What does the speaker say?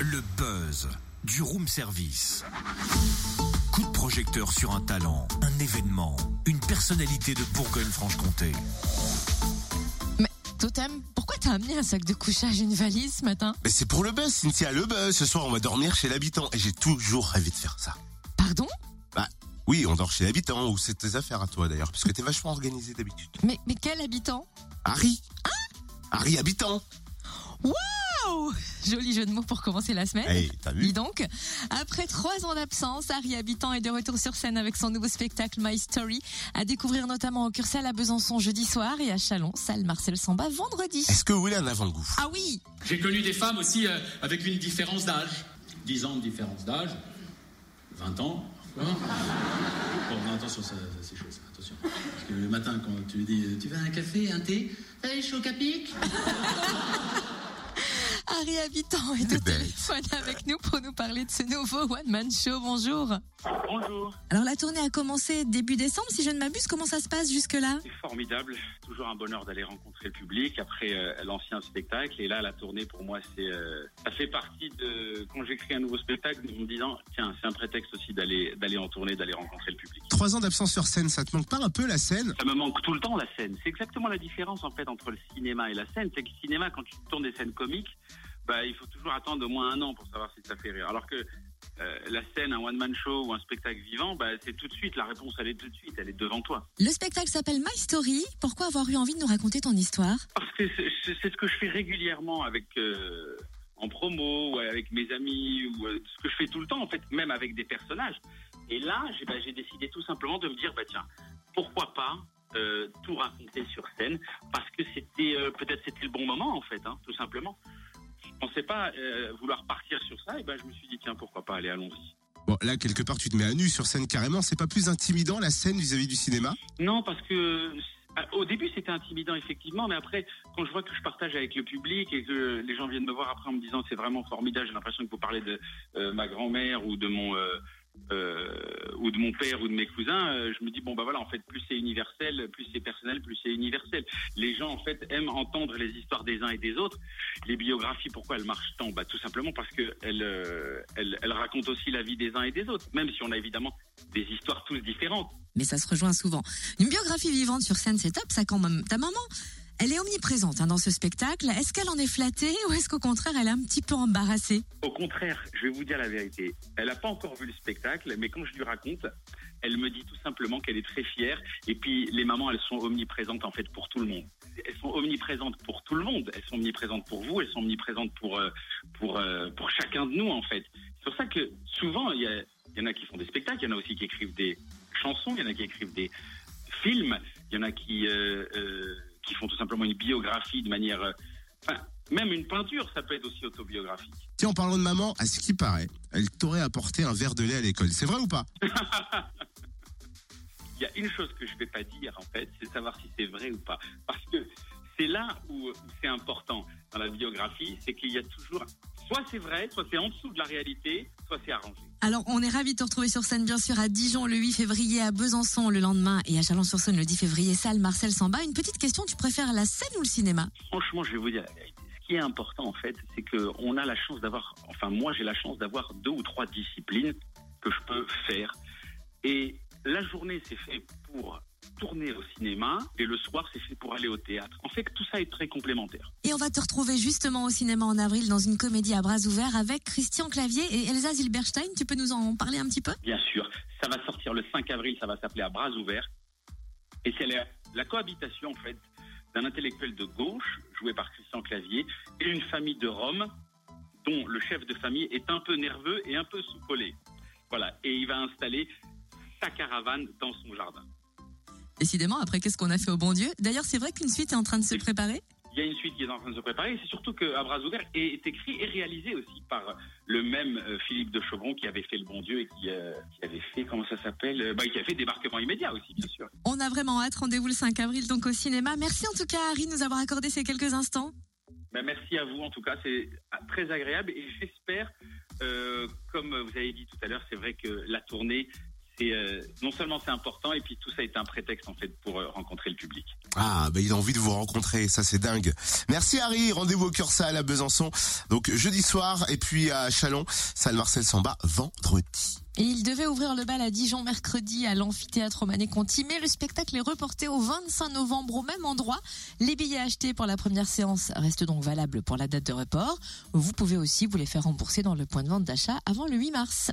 Le buzz du room service. Coup de projecteur sur un talent, un événement, une personnalité de Bourgogne-Franche-Comté. Mais Totem, pourquoi t'as amené un sac de couchage et une valise ce matin? Mais c'est pour le buzz, Cynthia, le buzz. Ce soir, on va dormir chez l'habitant. Et j'ai toujours rêvé de faire ça. Pardon? Bah, oui, on dort chez l'habitant, ou c'est tes affaires à toi d'ailleurs, parce que t'es vachement organisé d'habitude. mais, mais quel habitant? Harry Harry habitant Waouh Joli jeu de mots pour commencer la semaine. Hey, t'as vu Dis donc, après trois ans d'absence, Harry Habitant est de retour sur scène avec son nouveau spectacle My Story, à découvrir notamment au Cursal à Besançon jeudi soir et à Chalon, salle Marcel Samba vendredi. Est-ce que vous voulez un avant-goût? Ah oui J'ai connu des femmes aussi euh, avec une différence d'âge. 10 ans de différence d'âge. 20 ans, parfois. Bon, non, attention, ça, ça, c'est chaud, ça, attention. Parce que le matin, quand tu lui dis euh, Tu veux un café, un thé Allez, chaud capic Harry Habitant est au C'est bête. téléphone avec nous pour nous parler de ce nouveau One Man Show. Bonjour. Bonjour, Alors la tournée a commencé début décembre, si je ne m'abuse. Comment ça se passe jusque-là? C'est formidable. Toujours un bonheur d'aller rencontrer le public après euh, l'ancien spectacle. Et là, la tournée, pour moi, c'est euh, ça fait partie de quand j'écris un nouveau spectacle, en me disant tiens, c'est un prétexte aussi d'aller d'aller en tournée, d'aller rencontrer le public. Trois ans d'absence sur scène, ça te manque pas un peu la scène? Ça me manque tout le temps la scène. C'est exactement la différence en fait entre le cinéma et la scène. C'est que le cinéma, quand tu tournes des scènes comiques, bah il faut toujours attendre au moins un an pour savoir si ça fait rire. Alors que euh, la scène, un one man show ou un spectacle vivant, bah c'est tout de suite. La réponse, elle est tout de suite. Elle est devant toi. Le spectacle s'appelle My Story. Pourquoi avoir eu envie de nous raconter ton histoire? Parce que c'est ce que je fais régulièrement avec euh, en promo ou avec mes amis ou euh, ce que je fais tout le temps en fait, même avec des personnages. Et là, j'ai bah, décidé tout simplement de me dire bah tiens, pourquoi pas tout raconter sur scène? Parce que c'était peut-être c'était le bon moment en fait, hein, tout simplement. Je pensais pas euh, vouloir partir sur ça et ben je me suis dit tiens pourquoi pas aller allons-y. Bon, là, quelque part, tu te mets à nu sur scène carrément. C'est pas plus intimidant la scène vis-à-vis du cinéma? Non, parce que euh, au début c'était intimidant effectivement, mais après quand je vois que je partage avec le public et que les gens viennent me voir après en me disant c'est vraiment formidable, j'ai l'impression que vous parlez de euh, ma grand-mère ou de mon euh, euh, ou de mon père ou de mes cousins, euh, je me dis bon bah voilà en fait plus c'est universel, plus c'est personnel, plus c'est universel. Les gens en fait aiment entendre les histoires des uns et des autres. Les biographies pourquoi elles marchent tant? Bah tout simplement parce que elles, euh, elles racontent aussi la vie des uns et des autres, même si on a évidemment des histoires tous différentes. Mais ça se rejoint souvent. Une biographie vivante sur scène, c'est top, ça quand même. Ta maman, elle est omniprésente hein, dans ce spectacle. Est-ce qu'elle en est flattée ou est-ce qu'au contraire, elle est un petit peu embarrassée? Au contraire, je vais vous dire la vérité. Elle n'a pas encore vu le spectacle, mais quand je lui raconte, elle me dit tout simplement qu'elle est très fière. Et puis, les mamans, elles sont omniprésentes en fait pour tout le monde. Elles sont omniprésentes pour tout le monde. Elles sont omniprésentes pour vous. Elles sont omniprésentes pour euh, pour euh, pour chacun de nous en fait. C'est pour ça que souvent, il y, en a qui font des spectacles, il y en a aussi qui écrivent des chansons, il y en a qui écrivent des films, il y en a qui euh, qui font tout simplement une biographie de manière, euh, enfin, même une peinture, ça peut être aussi autobiographique. Tiens, en parlant de maman, à ce qui paraît, elle t'aurait apporté un verre de lait à l'école. C'est vrai ou pas? Il y a une chose que je ne vais pas dire, en fait, c'est savoir si c'est vrai ou pas. Parce que c'est là où, où c'est important dans la biographie, c'est qu'il y a toujours, soit c'est vrai, soit c'est en dessous de la réalité, arrangé. Alors, on est ravis de te retrouver sur scène, bien sûr, à Dijon le 8 février, à Besançon le lendemain et à Chalon-sur-Saône le 10 février, salle Marcel Samba. Une petite question, tu préfères la scène ou le cinéma? Franchement, je vais vous dire la vérité. Ce qui est important, en fait, c'est que on a la chance d'avoir, enfin, moi, j'ai la chance d'avoir deux ou trois disciplines que je peux faire. Et la journée, c'est fait pour tourner au cinéma et le soir, c'est fait pour aller au théâtre. En fait, tout ça est très complémentaire. Et on va te retrouver justement au cinéma en avril dans une comédie à bras ouverts avec Christian Clavier et Elsa Zilberstein. Tu peux nous en parler un petit peu? Bien sûr, ça va sortir le 5 avril, ça va s'appeler À bras ouverts. Et c'est la, la cohabitation, en fait, d'un intellectuel de gauche, joué par Christian Clavier, et une famille de Rome, dont le chef de famille est un peu nerveux et un peu sous-collé. Voilà, et il va installer sa caravane dans son jardin. Décidément, après, qu'est-ce qu'on a fait au bon Dieu? D'ailleurs, c'est vrai qu'une suite est en train de se préparer? Il y a une suite qui est en train de se préparer, c'est surtout que À bras ouverts est écrit et réalisé aussi par le même euh, Philippe de Chauvron qui avait fait Le Bon Dieu et qui, euh, qui avait fait, comment ça s'appelle Euh, bah, Qui a fait Débarquement immédiat aussi, bien sûr. On a vraiment hâte. Rendez-vous le 5 avril, donc au cinéma. Merci en tout cas, Harry, de nous avoir accordé ces quelques instants. Ben, merci à vous, en tout cas, c'est très agréable et j'espère, euh, comme vous avez dit tout à l'heure, c'est vrai que la tournée, c'est euh, non seulement c'est important, et puis tout ça est un prétexte en fait pour euh, rencontrer le public. Ah, bah, il a envie de vous rencontrer, ça c'est dingue. Merci Harry, rendez-vous au Cursal à Besançon, donc jeudi soir, et puis à Chalon, salle Marcel Samba, vendredi. Et il devait ouvrir le bal à Dijon mercredi à l'amphithéâtre Mané-Conti, mais le spectacle est reporté au 25 novembre au même endroit. Les billets achetés pour la première séance restent donc valables pour la date de report. Vous pouvez aussi vous les faire rembourser dans le point de vente d'achat avant le 8 mars.